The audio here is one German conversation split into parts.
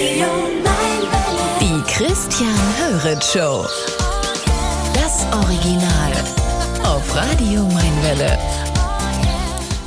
Die Christian Höret Show. Das Original. Auf Radio Mainwelle.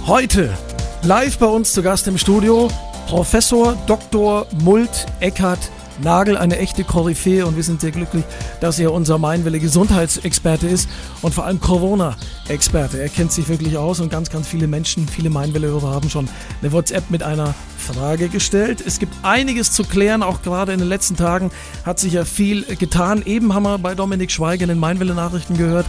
Heute live bei uns zu Gast im Studio Professor Dr. Mult Eckert Nagel, eine echte Koryphäe und wir sind sehr glücklich, dass er unser Mainwelle Gesundheitsexperte ist und vor allem Corona-Experte. Er kennt sich wirklich aus und ganz, ganz viele Menschen, viele Mainwelle-Hörer haben schon eine WhatsApp mit einer Frage gestellt. Es gibt einiges zu klären, auch gerade in den letzten Tagen hat sich ja viel getan. Eben haben wir bei Dominik Schweiger in den Mainwelle-Nachrichten gehört,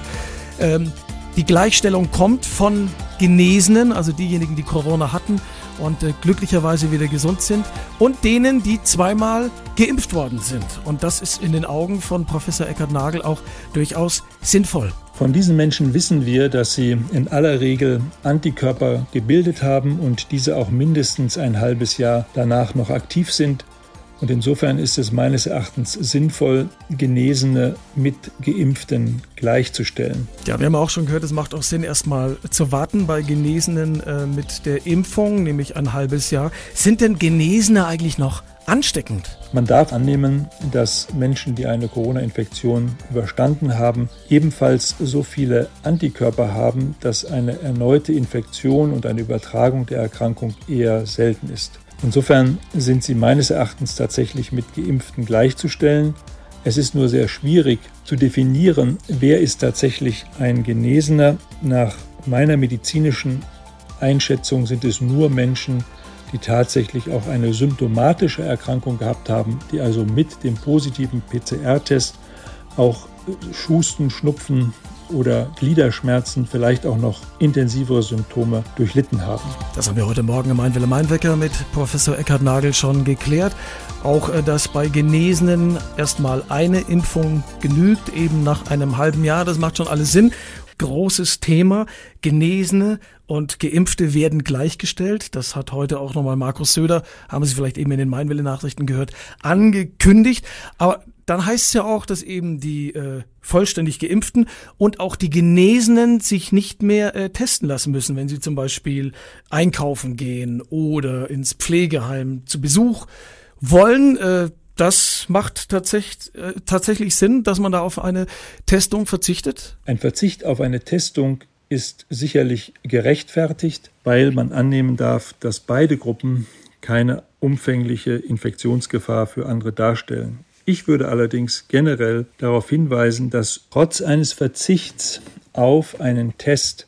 ähm, die Gleichstellung kommt von Genesenen, also diejenigen, die Corona hatten und äh, glücklicherweise wieder gesund sind, und denen, die zweimal geimpft worden sind. Und das ist in den Augen von Professor Eckhard Nagel auch durchaus sinnvoll. Von diesen Menschen wissen wir, dass sie in aller Regel Antikörper gebildet haben und diese auch mindestens ein halbes Jahr danach noch aktiv sind. Und insofern ist es meines Erachtens sinnvoll, Genesene mit Geimpften gleichzustellen. Ja, wir haben auch schon gehört, es macht auch Sinn, erstmal zu warten bei Genesenen äh, mit der Impfung, nämlich ein halbes Jahr. Sind denn Genesene eigentlich noch ansteckend? Man darf annehmen, dass Menschen, die eine Corona-Infektion überstanden haben, ebenfalls so viele Antikörper haben, dass eine erneute Infektion und eine Übertragung der Erkrankung eher selten ist. Insofern sind sie meines Erachtens tatsächlich mit Geimpften gleichzustellen. Es ist nur sehr schwierig zu definieren, wer ist tatsächlich ein Genesener. Nach meiner medizinischen Einschätzung sind es nur Menschen, die tatsächlich auch eine symptomatische Erkrankung gehabt haben, die also mit dem positiven PCR-Test auch Schusten, Schnupfen, oder Gliederschmerzen, vielleicht auch noch intensivere Symptome durchlitten haben. Das haben wir heute Morgen im Einwille Mainwecker mit Professor Eckhard Nagel schon geklärt. Auch, äh, dass bei Genesenen erstmal eine Impfung genügt, eben nach einem halben Jahr. Das macht schon alles Sinn großes Thema. Genesene und Geimpfte werden gleichgestellt. Das hat heute auch nochmal Markus Söder, haben Sie vielleicht eben in den Mainwelle-Nachrichten gehört, angekündigt. Aber dann heißt es ja auch, dass eben die äh, vollständig Geimpften und auch die Genesenen sich nicht mehr äh, testen lassen müssen, wenn sie zum Beispiel einkaufen gehen oder ins Pflegeheim zu Besuch wollen. Äh, das macht tatsächlich, äh, tatsächlich Sinn, dass man da auf eine Testung verzichtet? Ein Verzicht auf eine Testung ist sicherlich gerechtfertigt, weil man annehmen darf, dass beide Gruppen keine umfängliche Infektionsgefahr für andere darstellen. Ich würde allerdings generell darauf hinweisen, dass trotz eines Verzichts auf einen Test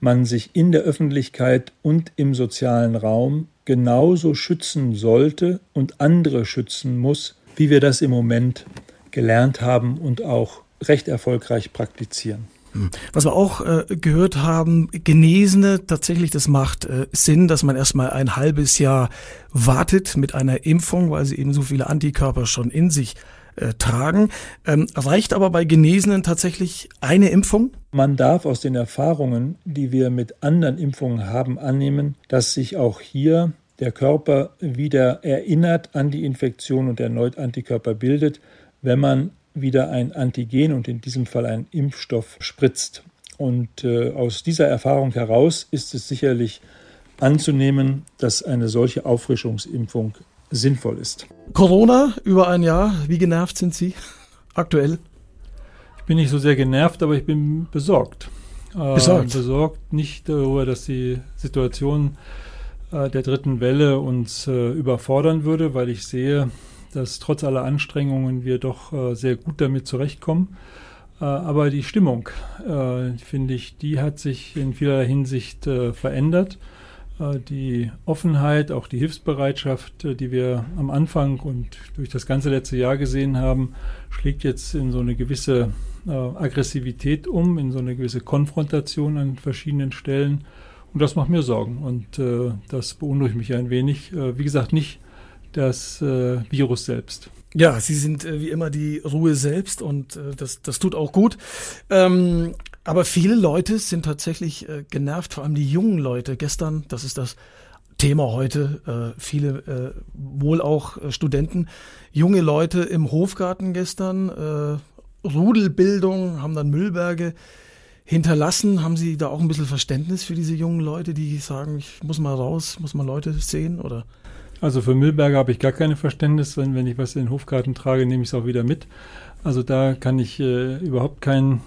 man sich in der Öffentlichkeit und im sozialen Raum genauso schützen sollte und andere schützen muss, wie wir das im Moment gelernt haben und auch recht erfolgreich praktizieren. Hm. Was wir auch äh, gehört haben, Genesene, tatsächlich, das macht äh, Sinn, dass man erstmal ein halbes Jahr wartet mit einer Impfung, weil sie eben so viele Antikörper schon in sich äh, tragen. Ähm, reicht aber bei Genesenen tatsächlich eine Impfung? Man darf aus den Erfahrungen, die wir mit anderen Impfungen haben, annehmen, dass sich auch hier der Körper wieder erinnert an die Infektion und erneut Antikörper bildet, wenn man wieder ein Antigen und in diesem Fall ein Impfstoff spritzt. Und äh, aus dieser Erfahrung heraus ist es sicherlich anzunehmen, dass eine solche Auffrischungsimpfung sinnvoll ist. Corona über ein Jahr, wie genervt sind Sie aktuell? Ich bin nicht so sehr genervt, aber ich bin besorgt. Äh, besorgt? Äh, besorgt nicht darüber, dass die Situation äh, der dritten Welle uns äh, überfordern würde, weil ich sehe, dass trotz aller Anstrengungen wir doch äh, sehr gut damit zurechtkommen. Äh, aber die Stimmung, äh, finde ich, die hat sich in vieler Hinsicht äh, verändert. Äh, die Offenheit, auch die Hilfsbereitschaft, äh, die wir am Anfang und durch das ganze letzte Jahr gesehen haben, schlägt jetzt in so eine gewisse äh, Aggressivität um, in so eine gewisse Konfrontation an verschiedenen Stellen. Und das macht mir Sorgen und das beunruhigt mich ein wenig. wie gesagt, nicht das äh, Virus selbst. Ja, Sie sind äh, wie immer die Ruhe selbst und äh, das, das tut auch gut. Ähm, aber viele Leute sind tatsächlich äh, genervt, vor allem die jungen Leute. Gestern, das ist das Thema heute, äh, viele, äh, wohl auch Studenten, junge Leute im Hofgarten gestern, Rudelbildung, haben dann Müllberge hinterlassen. Haben Sie da auch ein bisschen Verständnis für diese jungen Leute, die sagen, ich muss mal raus, muss mal Leute sehen oder? Also für Müllberger habe ich gar keine Verständnis. Wenn, wenn ich was in den Hofgarten trage, nehme ich es auch wieder mit. Also da kann ich äh, überhaupt keine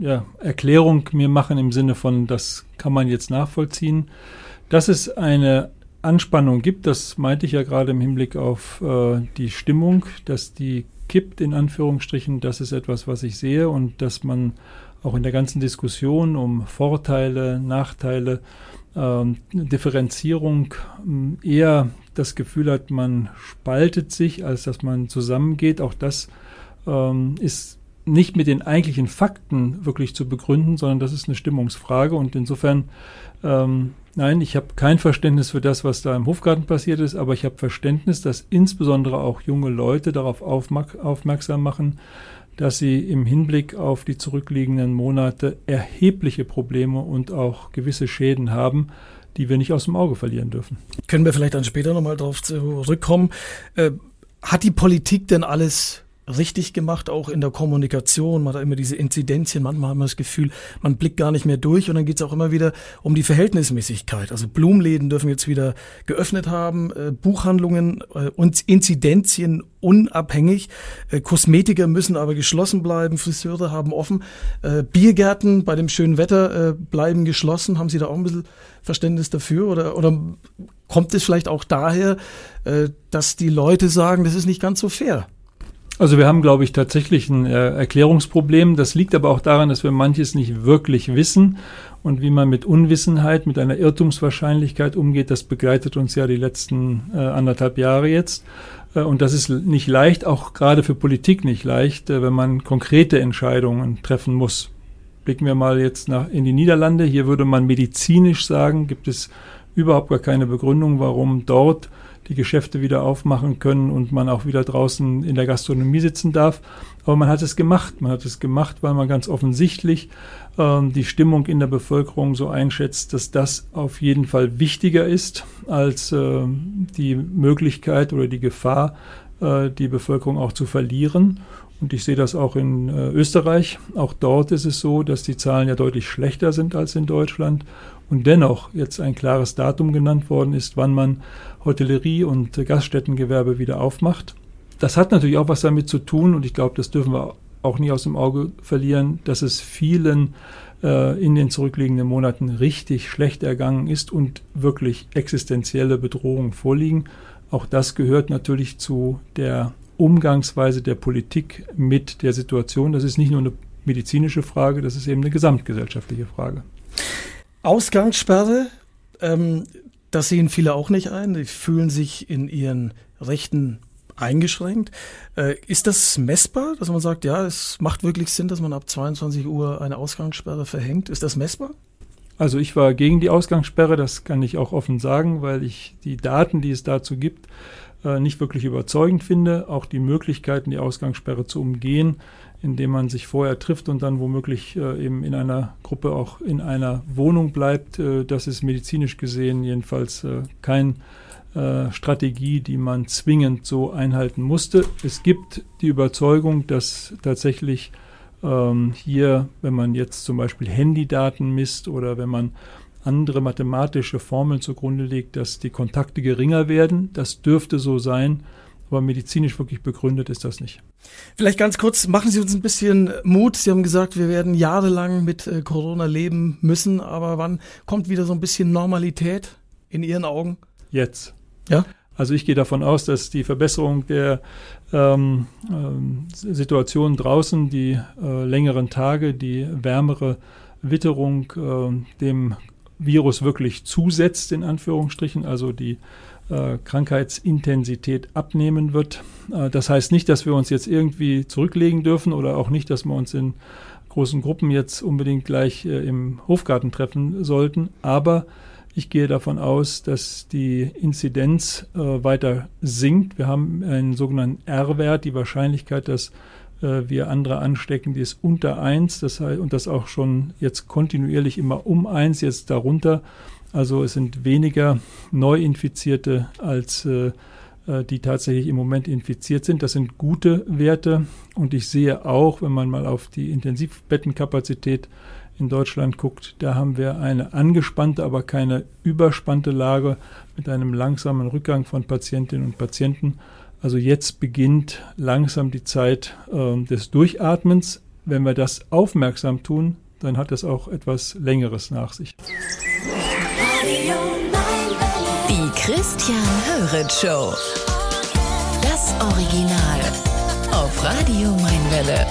ja, Erklärung mir machen im Sinne von, das kann man jetzt nachvollziehen. Dass es eine Anspannung gibt, das meinte ich ja gerade im Hinblick auf äh, die Stimmung, dass die kippt in Anführungsstrichen, das ist etwas, was ich sehe und dass man auch in der ganzen Diskussion um Vorteile, Nachteile, äh, Differenzierung äh, eher das Gefühl hat, man spaltet sich, als dass man zusammengeht. Auch das ähm, ist nicht mit den eigentlichen Fakten wirklich zu begründen, sondern das ist eine Stimmungsfrage. Und insofern, ähm, nein, ich habe kein Verständnis für das, was da im Hofgarten passiert ist, aber ich habe Verständnis, dass insbesondere auch junge Leute darauf aufmerksam machen, dass sie im Hinblick auf die zurückliegenden Monate erhebliche Probleme und auch gewisse Schäden haben, die wir nicht aus dem Auge verlieren dürfen. Können wir vielleicht dann später nochmal darauf zurückkommen. Äh, hat die Politik denn alles richtig gemacht, auch in der Kommunikation. Man hat immer diese Inzidenzien, manchmal haben wir das Gefühl, man blickt gar nicht mehr durch und dann geht es auch immer wieder um die Verhältnismäßigkeit. Also Blumenläden dürfen jetzt wieder geöffnet haben, äh, Buchhandlungen äh, und Inzidenzien unabhängig. Äh, Kosmetiker müssen aber geschlossen bleiben, Friseure haben offen, äh, Biergärten bei dem schönen Wetter äh, bleiben geschlossen. Haben Sie da auch ein bisschen Verständnis dafür oder, oder kommt es vielleicht auch daher, äh, dass die Leute sagen, das ist nicht ganz so fair? Also wir haben, glaube ich, tatsächlich ein äh, Erklärungsproblem. Das liegt aber auch daran, dass wir manches nicht wirklich wissen. Und wie man mit Unwissenheit, mit einer Irrtumswahrscheinlichkeit umgeht, das begleitet uns ja die letzten äh, anderthalb Jahre jetzt. Äh, und das ist nicht leicht, auch gerade für Politik nicht leicht, äh, wenn man konkrete Entscheidungen treffen muss. Blicken wir mal jetzt nach, in die Niederlande. Hier würde man medizinisch sagen, gibt es überhaupt gar keine Begründung, warum dort die Geschäfte wieder aufmachen können und man auch wieder draußen in der Gastronomie sitzen darf. Aber man hat es gemacht. Man hat es gemacht, weil man ganz offensichtlich ähm, die Stimmung in der Bevölkerung so einschätzt, dass das auf jeden Fall wichtiger ist als äh, die Möglichkeit oder die Gefahr, äh, die Bevölkerung auch zu verlieren. Und ich sehe das auch in äh, Österreich. Auch dort ist es so, dass die Zahlen ja deutlich schlechter sind als in Deutschland und dennoch jetzt ein klares Datum genannt worden ist, wann man Hotellerie und Gaststättengewerbe wieder aufmacht. Das hat natürlich auch was damit zu tun und ich glaube, das dürfen wir auch nie aus dem Auge verlieren, dass es vielen äh, in den zurückliegenden Monaten richtig schlecht ergangen ist und wirklich existenzielle Bedrohungen vorliegen. Auch das gehört natürlich zu der Umgangsweise der Politik mit der Situation. Das ist nicht nur eine medizinische Frage, das ist eben eine gesamtgesellschaftliche Frage. Ausgangssperre, ähm, das sehen viele auch nicht ein. Die fühlen sich in ihren Rechten eingeschränkt. Äh, ist das messbar, dass man sagt, ja, es macht wirklich Sinn, dass man ab 22 Uhr eine Ausgangssperre verhängt? Ist das messbar? Also ich war gegen die Ausgangssperre, das kann ich auch offen sagen, weil ich die Daten, die es dazu gibt, äh, nicht wirklich überzeugend finde. Auch die Möglichkeiten, die Ausgangssperre zu umgehen, indem man sich vorher trifft und dann womöglich äh, eben in einer Gruppe auch in einer Wohnung bleibt. Äh, das ist medizinisch gesehen jedenfalls äh, keine äh, Strategie, die man zwingend so einhalten musste. Es gibt die Überzeugung, dass tatsächlich ähm, hier, wenn man jetzt zum Beispiel Handydaten misst oder wenn man andere mathematische Formeln zugrunde legt, dass die Kontakte geringer werden. Das dürfte so sein. Aber medizinisch wirklich begründet ist das nicht. Vielleicht ganz kurz, machen Sie uns ein bisschen Mut. Sie haben gesagt, wir werden jahrelang mit äh, Corona leben müssen, aber wann kommt wieder so ein bisschen Normalität in Ihren Augen? Jetzt. Ja? Also ich gehe davon aus, dass die Verbesserung der ähm, ähm, Situation draußen, die äh, längeren Tage, die wärmere Witterung äh, dem Virus wirklich zusetzt, in Anführungsstrichen, also die Krankheitsintensität abnehmen wird. Äh, das heißt nicht, dass wir uns jetzt irgendwie zurücklegen dürfen oder auch nicht, dass wir uns in großen Gruppen jetzt unbedingt gleich äh, im Hofgarten treffen sollten. Aber ich gehe davon aus, dass die Inzidenz äh, weiter sinkt. Wir haben einen sogenannten R-Wert, die Wahrscheinlichkeit, dass äh, wir andere anstecken, die ist unter 1. Das heißt, und das auch schon jetzt kontinuierlich immer um 1, jetzt darunter. Also es sind weniger Neuinfizierte als äh, äh, die tatsächlich im Moment infiziert sind. Das sind gute Werte und ich sehe auch, wenn man mal auf die Intensivbettenkapazität in Deutschland guckt, da haben wir eine angespannte, aber keine überspannte Lage mit einem langsamen Rückgang von Patientinnen und Patienten. Also jetzt beginnt langsam die Zeit äh, des Durchatmens. Wenn wir das aufmerksam tun, dann hat es auch etwas Längeres nach sich. Die Christian Höret Show. Das Original. Auf Radio Mainwelle.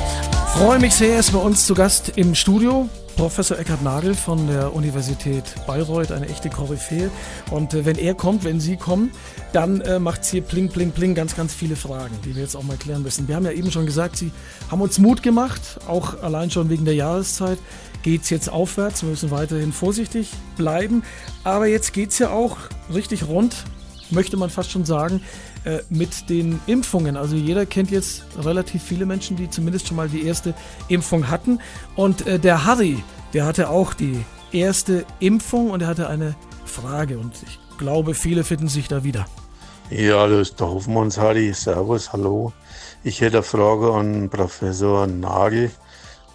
Freue mich sehr, ist bei uns zu Gast im Studio Professor Eckhard Nagel von der Universität Bayreuth, eine echte Koryphäe. Und äh, wenn er kommt, wenn Sie kommen, dann äh, macht es hier pling, pling, pling ganz, ganz viele Fragen, die wir jetzt auch mal klären müssen. Wir haben ja eben schon gesagt, Sie haben uns Mut gemacht, auch allein schon wegen der Jahreszeit geht es jetzt aufwärts. Wir müssen weiterhin vorsichtig bleiben. Aber jetzt geht es ja auch richtig rund, möchte man fast schon sagen, äh, mit den Impfungen. Also jeder kennt jetzt relativ viele Menschen, die zumindest schon mal die erste Impfung hatten. Und äh, der Harry, der hatte auch die erste Impfung und er hatte eine Frage. Und ich glaube, viele finden sich da wieder. Ja, das ist der Hofmanns Harry. Servus, hallo. Ich hätte eine Frage an Professor Nagel.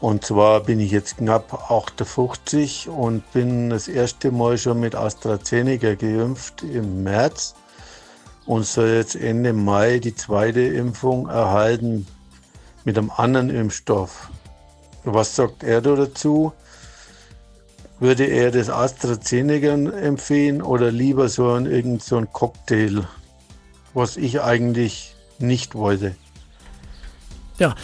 Und zwar bin ich jetzt knapp 58 und bin das erste Mal schon mit AstraZeneca geimpft im März und soll jetzt Ende Mai die zweite Impfung erhalten mit einem anderen Impfstoff. Was sagt er dazu? Würde er das AstraZeneca empfehlen oder lieber so ein, irgend so ein Cocktail, was ich eigentlich nicht wollte? Ja,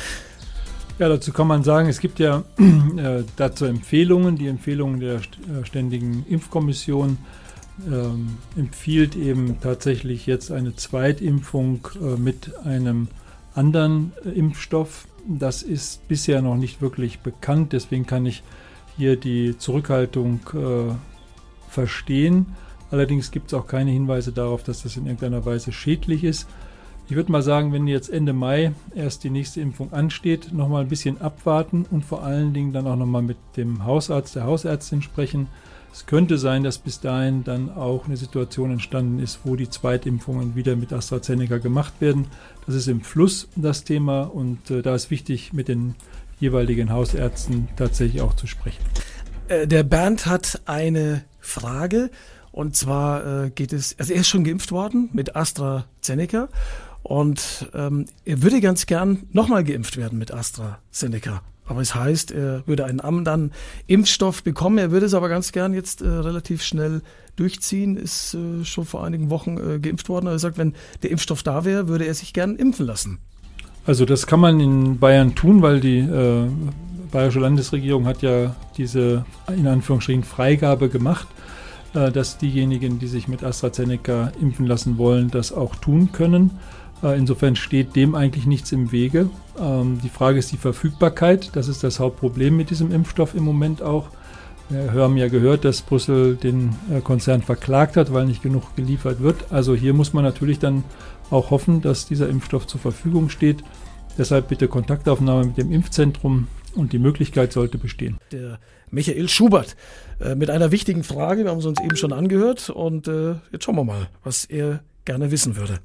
ja, dazu kann man sagen, es gibt ja äh, dazu Empfehlungen. Die Empfehlungen der äh, Ständigen Impfkommission ähm, empfiehlt eben tatsächlich jetzt eine Zweitimpfung äh, mit einem anderen äh, Impfstoff. Das ist bisher noch nicht wirklich bekannt, deswegen kann ich hier die Zurückhaltung äh, verstehen. Allerdings gibt es auch keine Hinweise darauf, dass das in irgendeiner Weise schädlich ist. Ich würde mal sagen, wenn jetzt Ende Mai erst die nächste Impfung ansteht, nochmal ein bisschen abwarten und vor allen Dingen dann auch nochmal mit dem Hausarzt, der Hausärztin sprechen. Es könnte sein, dass bis dahin dann auch eine Situation entstanden ist, wo die Zweitimpfungen wieder mit AstraZeneca gemacht werden. Das ist im Fluss das Thema und äh, da ist wichtig, mit den jeweiligen Hausärzten tatsächlich auch zu sprechen. Äh, der Bernd hat eine Frage und zwar äh, geht es, also er ist schon geimpft worden mit AstraZeneca und ähm, er würde ganz gern nochmal geimpft werden mit AstraZeneca. Aber es heißt, er würde einen anderen Impfstoff bekommen. Er würde es aber ganz gern jetzt äh, relativ schnell durchziehen. Ist äh, schon vor einigen Wochen äh, geimpft worden. Er sagt, wenn der Impfstoff da wäre, würde er sich gern impfen lassen. Also das kann man in Bayern tun, weil die äh, bayerische Landesregierung hat ja diese in Anführungsstrichen Freigabe gemacht, äh, dass diejenigen, die sich mit AstraZeneca impfen lassen wollen, das auch tun können. Äh, insofern steht dem eigentlich nichts im Wege. Ähm, die Frage ist die Verfügbarkeit. Das ist das Hauptproblem mit diesem Impfstoff im Moment auch. Wir haben ja gehört, dass Brüssel den äh, Konzern verklagt hat, weil nicht genug geliefert wird. Also hier muss man natürlich dann auch hoffen, dass dieser Impfstoff zur Verfügung steht. Deshalb bitte Kontaktaufnahme mit dem Impfzentrum und die Möglichkeit sollte bestehen. Der Michael Schubert äh, mit einer wichtigen Frage. Wir haben es uns eben schon angehört und jetzt schauen wir mal, was er gerne wissen würde.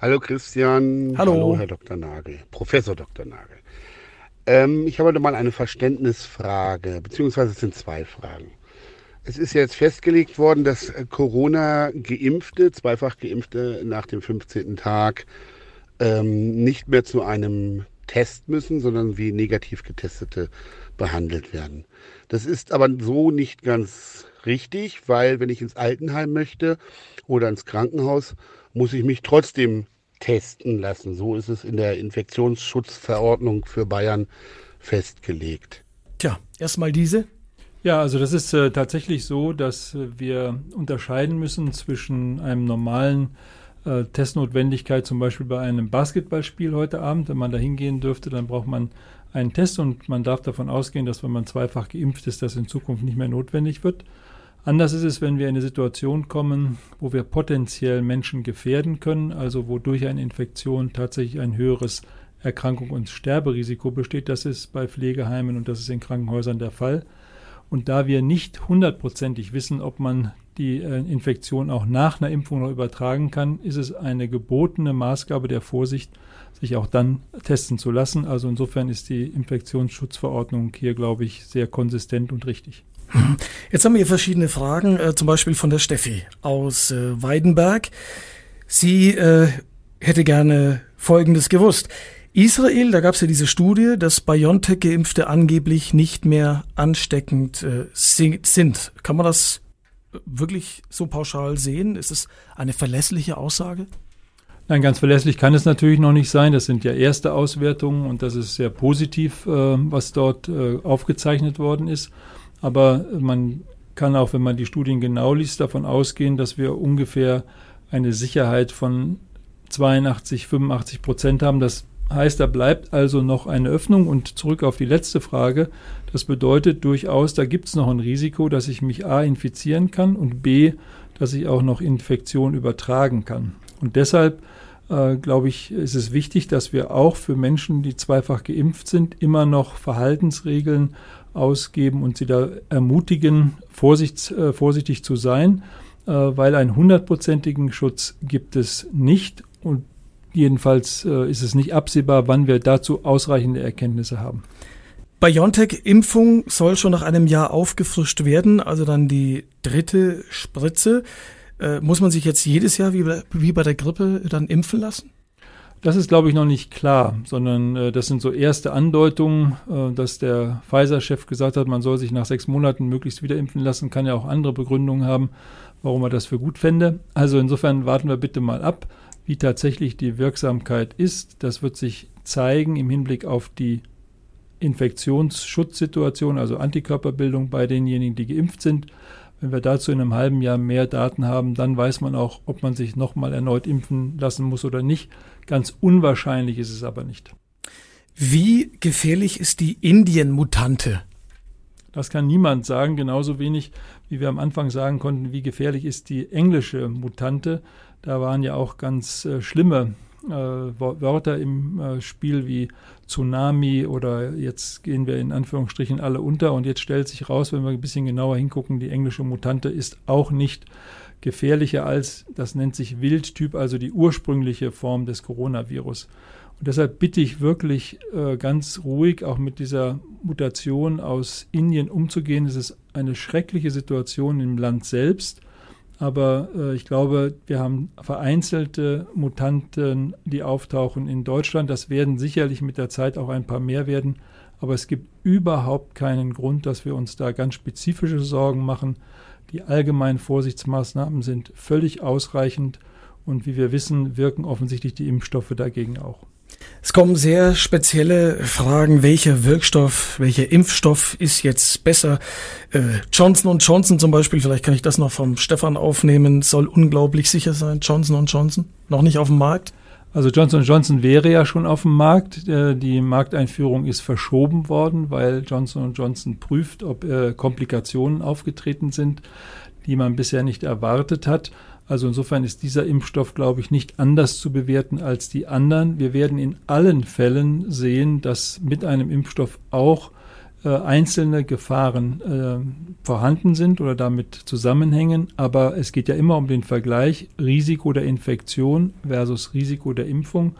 Hallo Christian. Hallo. Hallo Herr Dr. Nagel, Professor Dr. Nagel. Ähm, ich habe heute mal eine Verständnisfrage, beziehungsweise es sind zwei Fragen. Es ist jetzt festgelegt worden, dass Corona-Geimpfte, zweifach Geimpfte nach dem 15. Tag ähm, nicht mehr zu einem Test müssen, sondern wie negativ getestete behandelt werden. Das ist aber so nicht ganz richtig, weil wenn ich ins Altenheim möchte oder ins Krankenhaus, muss ich mich trotzdem testen lassen. So ist es in der Infektionsschutzverordnung für Bayern festgelegt. Tja, erstmal diese. Ja, also das ist äh, tatsächlich so, dass wir unterscheiden müssen zwischen einem normalen äh, Testnotwendigkeit, zum Beispiel bei einem Basketballspiel heute Abend. Wenn man da hingehen dürfte, dann braucht man einen Test und man darf davon ausgehen, dass wenn man zweifach geimpft ist, das in Zukunft nicht mehr notwendig wird. Anders ist es, wenn wir in eine Situation kommen, wo wir potenziell Menschen gefährden können, also wo durch eine Infektion tatsächlich ein höheres Erkrankung und Sterberisiko besteht. Das ist bei Pflegeheimen und das ist in Krankenhäusern der Fall. Und da wir nicht hundertprozentig wissen, ob man die äh, Infektion auch nach einer Impfung noch übertragen kann, ist es eine gebotene Maßgabe der Vorsicht, sich auch dann testen zu lassen. Also insofern ist die Infektionsschutzverordnung hier, glaube ich, sehr konsistent und richtig. Jetzt haben wir hier verschiedene Fragen, äh, zum Beispiel von der Steffi aus äh, Weidenberg. Sie äh, hätte gerne Folgendes gewusst. Israel, da gab es ja diese Studie, dass BioNTech-Geimpfte angeblich nicht mehr ansteckend äh, sind. Kann man das wirklich so pauschal sehen? Ist es eine verlässliche Aussage? Nein, ganz verlässlich kann es natürlich noch nicht sein. Das sind ja erste Auswertungen und das ist sehr positiv, äh, was dort äh, aufgezeichnet worden ist. Aber man kann auch, wenn man die Studien genau liest, davon ausgehen, dass wir ungefähr eine Sicherheit von 82, 85 Prozent haben. Das heißt, da bleibt also noch eine Öffnung. Und zurück auf die letzte Frage. Das bedeutet durchaus, da gibt es noch ein Risiko, dass ich mich A infizieren kann und B, dass ich auch noch Infektion übertragen kann. Und deshalb äh, glaube ich, ist es wichtig, dass wir auch für Menschen, die zweifach geimpft sind, immer noch Verhaltensregeln ausgeben und sie da ermutigen, vorsicht, äh, vorsichtig zu sein, äh, weil einen hundertprozentigen Schutz gibt es nicht und Jedenfalls äh, ist es nicht absehbar, wann wir dazu ausreichende Erkenntnisse haben. BioNTech-Impfung soll schon nach einem Jahr aufgefrischt werden, also dann die dritte Spritze. Äh, muss man sich jetzt jedes Jahr wie bei, wie bei der Grippe dann impfen lassen? Das ist, glaube ich, noch nicht klar, sondern äh, das sind so erste Andeutungen, äh, dass der Pfizer-Chef gesagt hat, man soll sich nach sechs Monaten möglichst wieder impfen lassen, kann ja auch andere Begründungen haben, warum er das für gut fände. Also insofern warten wir bitte mal ab. Wie tatsächlich die Wirksamkeit ist, das wird sich zeigen im Hinblick auf die Infektionsschutzsituation, also Antikörperbildung bei denjenigen, die geimpft sind. Wenn wir dazu in einem halben Jahr mehr Daten haben, dann weiß man auch, ob man sich nochmal erneut impfen lassen muss oder nicht. Ganz unwahrscheinlich ist es aber nicht. Wie gefährlich ist die Indien-Mutante? Das kann niemand sagen, genauso wenig wie wir am Anfang sagen konnten, wie gefährlich ist die englische Mutante. Da waren ja auch ganz äh, schlimme Wörter im äh, Spiel wie Tsunami oder jetzt gehen wir in Anführungsstrichen alle unter und jetzt stellt sich raus, wenn wir ein bisschen genauer hingucken, die englische Mutante ist auch nicht gefährlicher als, das nennt sich Wildtyp, also die ursprüngliche Form des Coronavirus. Und deshalb bitte ich wirklich äh, ganz ruhig auch mit dieser Mutation aus Indien umzugehen. Es ist eine schreckliche Situation im Land selbst. Aber äh, ich glaube, wir haben vereinzelte Mutanten, die auftauchen in Deutschland. Das werden sicherlich mit der Zeit auch ein paar mehr werden. Aber es gibt überhaupt keinen Grund, dass wir uns da ganz spezifische Sorgen machen. Die allgemeinen Vorsichtsmaßnahmen sind völlig ausreichend. Und wie wir wissen, wirken offensichtlich die Impfstoffe dagegen auch. Es kommen sehr spezielle Fragen, welcher Wirkstoff, welcher Impfstoff ist jetzt besser. Äh, Johnson Johnson zum Beispiel, vielleicht kann ich das noch vom Stefan aufnehmen, soll unglaublich sicher sein. Johnson Johnson, noch nicht auf dem Markt. Also Johnson Johnson wäre ja schon auf dem Markt. Äh, die Markteinführung ist verschoben worden, weil Johnson Johnson prüft, ob äh, Komplikationen aufgetreten sind, die man bisher nicht erwartet hat. Also insofern ist dieser Impfstoff, glaube ich, nicht anders zu bewerten als die anderen. Wir werden in allen Fällen sehen, dass mit einem Impfstoff auch äh, einzelne Gefahren äh, vorhanden sind oder damit zusammenhängen. Aber es geht ja immer um den Vergleich Risiko der Infektion versus Risiko der Impfung.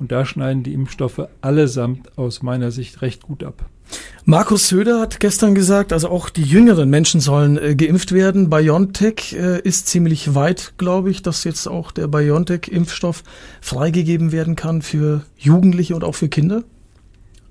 Und da schneiden die Impfstoffe allesamt aus meiner Sicht recht gut ab. Markus Söder hat gestern gesagt, also auch die jüngeren Menschen sollen äh, geimpft werden. BioNTech äh, ist ziemlich weit, glaube ich, dass jetzt auch der BioNTech-Impfstoff freigegeben werden kann für Jugendliche und auch für Kinder.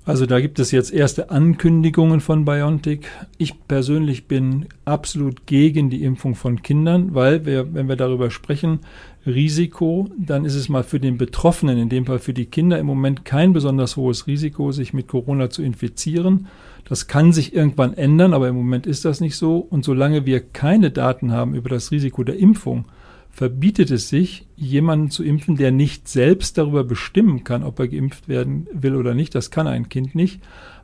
Also da gibt es jetzt erste Ankündigungen von BioNTech. Ich persönlich bin absolut gegen die Impfung von Kindern, weil wir, wenn wir darüber sprechen, Risiko, dann ist es mal für den Betroffenen, in dem Fall für die Kinder im Moment kein besonders hohes Risiko, sich mit Corona zu infizieren. Das kann sich irgendwann ändern, aber im Moment ist das nicht so. Und solange wir keine Daten haben über das Risiko der Impfung, verbietet es sich, jemanden zu impfen, der nicht selbst darüber bestimmen kann, ob er geimpft werden will oder nicht. Das kann ein Kind nicht.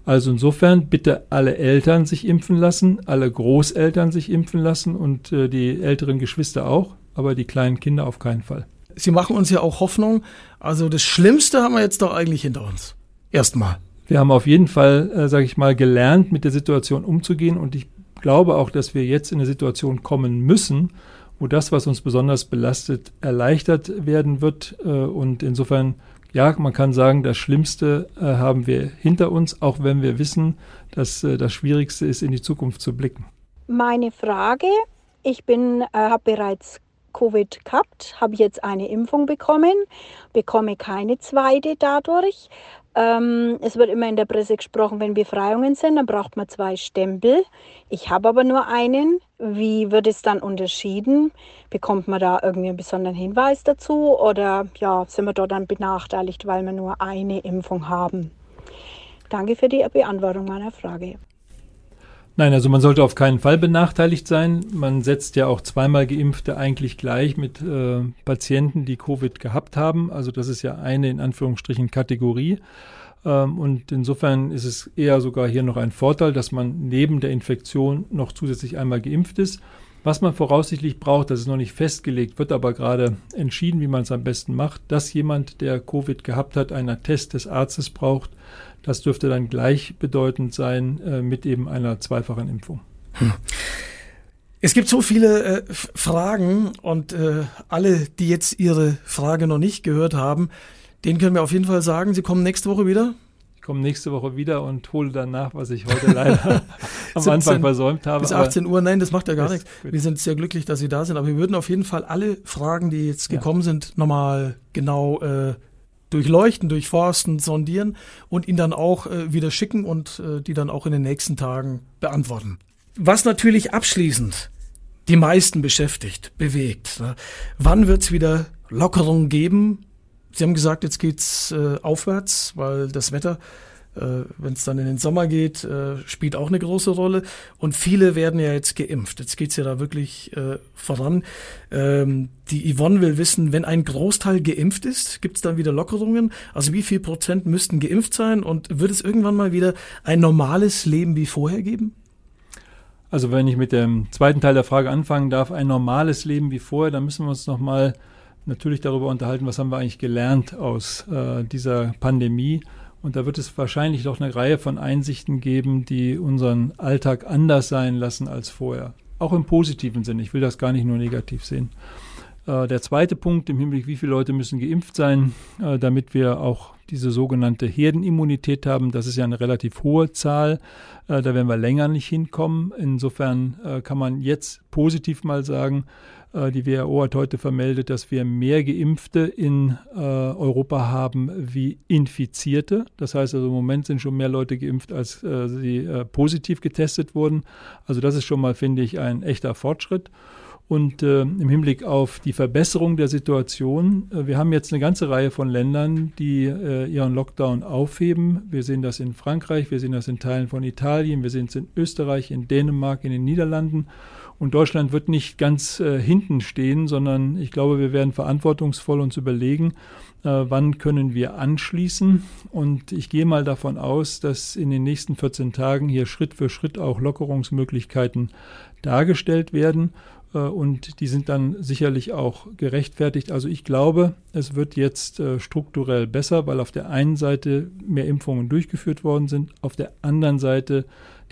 Also insofern bitte alle Eltern sich impfen lassen, alle Großeltern sich impfen lassen und äh, die älteren Geschwister auch, aber die kleinen Kinder auf keinen Fall. Sie machen uns ja auch Hoffnung. Also das Schlimmste haben wir jetzt doch eigentlich hinter uns. Erstmal. Wir haben auf jeden Fall, äh, sage ich mal, gelernt, mit der Situation umzugehen und ich glaube auch, dass wir jetzt in eine Situation kommen müssen, wo das, was uns besonders belastet, erleichtert werden wird. Äh, und insofern, ja, man kann sagen, das Schlimmste äh, haben wir hinter uns, auch wenn wir wissen, dass äh, das Schwierigste ist, in die Zukunft zu blicken. Meine Frage, ich bin, äh, habe bereits Covid gehabt, habe jetzt eine Impfung bekommen, bekomme keine zweite dadurch. Ähm, es wird immer in der Presse gesprochen, wenn Befreiungen sind, dann braucht man zwei Stempel. Ich habe aber nur einen. Wie wird es dann unterschieden? Bekommt man da irgendwie einen besonderen Hinweis dazu oder ja, sind wir dort dann benachteiligt, weil wir nur eine Impfung haben? Danke für die Beantwortung meiner Frage. Nein, also man sollte auf keinen Fall benachteiligt sein. Man setzt ja auch zweimal Geimpfte eigentlich gleich mit äh, Patienten, die Covid gehabt haben. Also das ist ja eine in Anführungsstrichen Kategorie. Ähm, und insofern ist es eher sogar hier noch ein Vorteil, dass man neben der Infektion noch zusätzlich einmal geimpft ist. Was man voraussichtlich braucht, das ist noch nicht festgelegt, wird aber gerade entschieden, wie man es am besten macht, dass jemand, der Covid gehabt hat, einen Attest des Arztes braucht, das dürfte dann gleichbedeutend sein äh, mit eben einer zweifachen Impfung. Hm. Es gibt so viele äh, Fragen und äh, alle, die jetzt Ihre Frage noch nicht gehört haben, denen können wir auf jeden Fall sagen, Sie kommen nächste Woche wieder. Ich komme nächste Woche wieder und hole dann nach, was ich heute leider am 17, Anfang versäumt habe. Bis 18 Uhr, nein, das macht ja gar nichts. Wir sind sehr glücklich, dass Sie da sind, aber wir würden auf jeden Fall alle Fragen, die jetzt gekommen ja. sind, nochmal genau äh, durchleuchten, durchforsten, sondieren und ihn dann auch äh, wieder schicken und äh, die dann auch in den nächsten Tagen beantworten. Was natürlich abschließend die meisten beschäftigt, bewegt. Ne? Wann wird's wieder Lockerungen geben? Sie haben gesagt, jetzt geht's äh, aufwärts, weil das Wetter wenn es dann in den Sommer geht, äh, spielt auch eine große Rolle. Und viele werden ja jetzt geimpft. Jetzt geht's ja da wirklich äh, voran. Ähm, die Yvonne will wissen, wenn ein Großteil geimpft ist, gibt's dann wieder Lockerungen? Also wie viel Prozent müssten geimpft sein? Und wird es irgendwann mal wieder ein normales Leben wie vorher geben? Also wenn ich mit dem zweiten Teil der Frage anfangen darf, ein normales Leben wie vorher, dann müssen wir uns nochmal natürlich darüber unterhalten, was haben wir eigentlich gelernt aus äh, dieser Pandemie und da wird es wahrscheinlich doch eine Reihe von Einsichten geben, die unseren Alltag anders sein lassen als vorher. Auch im positiven Sinne. Ich will das gar nicht nur negativ sehen. Äh, der zweite Punkt im Hinblick, wie viele Leute müssen geimpft sein, äh, damit wir auch diese sogenannte Herdenimmunität haben. Das ist ja eine relativ hohe Zahl. Äh, da werden wir länger nicht hinkommen. Insofern äh, kann man jetzt positiv mal sagen, die WHO hat heute vermeldet, dass wir mehr Geimpfte in äh, Europa haben wie Infizierte. Das heißt also im Moment sind schon mehr Leute geimpft, als äh, sie äh, positiv getestet wurden. Also das ist schon mal, finde ich, ein echter Fortschritt. Und äh, im Hinblick auf die Verbesserung der Situation, äh, wir haben jetzt eine ganze Reihe von Ländern, die äh, ihren Lockdown aufheben. Wir sehen das in Frankreich, wir sehen das in Teilen von Italien, wir sehen es in Österreich, in Dänemark, in den Niederlanden. Und Deutschland wird nicht ganz äh, hinten stehen, sondern ich glaube, wir werden verantwortungsvoll uns überlegen, äh, wann können wir anschließen. Und ich gehe mal davon aus, dass in den nächsten 14 Tagen hier Schritt für Schritt auch Lockerungsmöglichkeiten dargestellt werden. Äh, und die sind dann sicherlich auch gerechtfertigt. Also ich glaube, es wird jetzt äh, strukturell besser, weil auf der einen Seite mehr Impfungen durchgeführt worden sind, auf der anderen Seite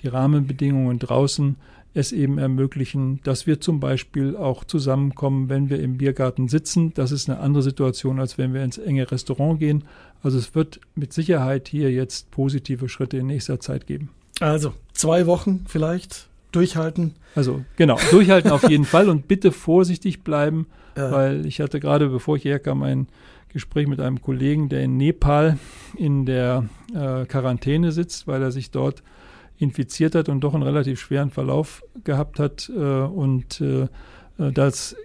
die Rahmenbedingungen draußen es eben ermöglichen, dass wir zum Beispiel auch zusammenkommen, wenn wir im Biergarten sitzen. Das ist eine andere Situation, als wenn wir ins enge Restaurant gehen. Also es wird mit Sicherheit hier jetzt positive Schritte in nächster Zeit geben. Also zwei Wochen vielleicht durchhalten. Also genau, durchhalten auf jeden Fall und bitte vorsichtig bleiben, ja. weil ich hatte gerade, bevor ich herkam, ein Gespräch mit einem Kollegen, der in Nepal in der äh, Quarantäne sitzt, weil er sich dort infiziert hat und doch einen relativ schweren Verlauf gehabt hat. Äh, und äh, äh, das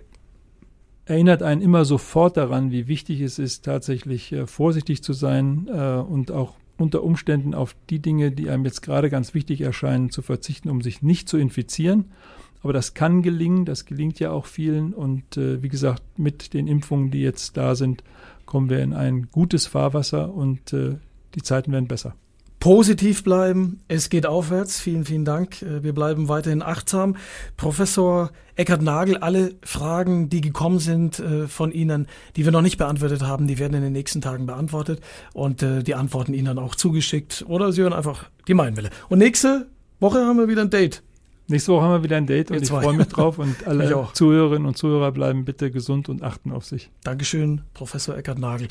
erinnert einen immer sofort daran, wie wichtig es ist, tatsächlich vorsichtig zu sein und auch unter Umständen auf die Dinge, die einem jetzt gerade ganz wichtig erscheinen, zu verzichten, um sich nicht zu infizieren. Aber das kann gelingen, das gelingt ja auch vielen. Und äh, wie gesagt, mit den Impfungen, die jetzt da sind, kommen wir in ein gutes Fahrwasser und äh, die Zeiten werden besser positiv bleiben. Es geht aufwärts. Vielen, vielen Dank. Äh, wir bleiben weiterhin achtsam. Professor Eckhard Nagel, alle Fragen, die gekommen sind äh, von Ihnen, die wir noch nicht beantwortet haben, die werden in den nächsten Tagen beantwortet und äh, die Antworten Ihnen dann auch zugeschickt oder Sie hören einfach die Meinwelle. Und nächste Woche haben wir wieder ein Date. Nächste Woche haben wir wieder ein Date und ich freue mich drauf und alle. Zuhörerinnen und Zuhörer bleiben bitte gesund und achten auf sich. Dankeschön, Professor Eckert Nagel.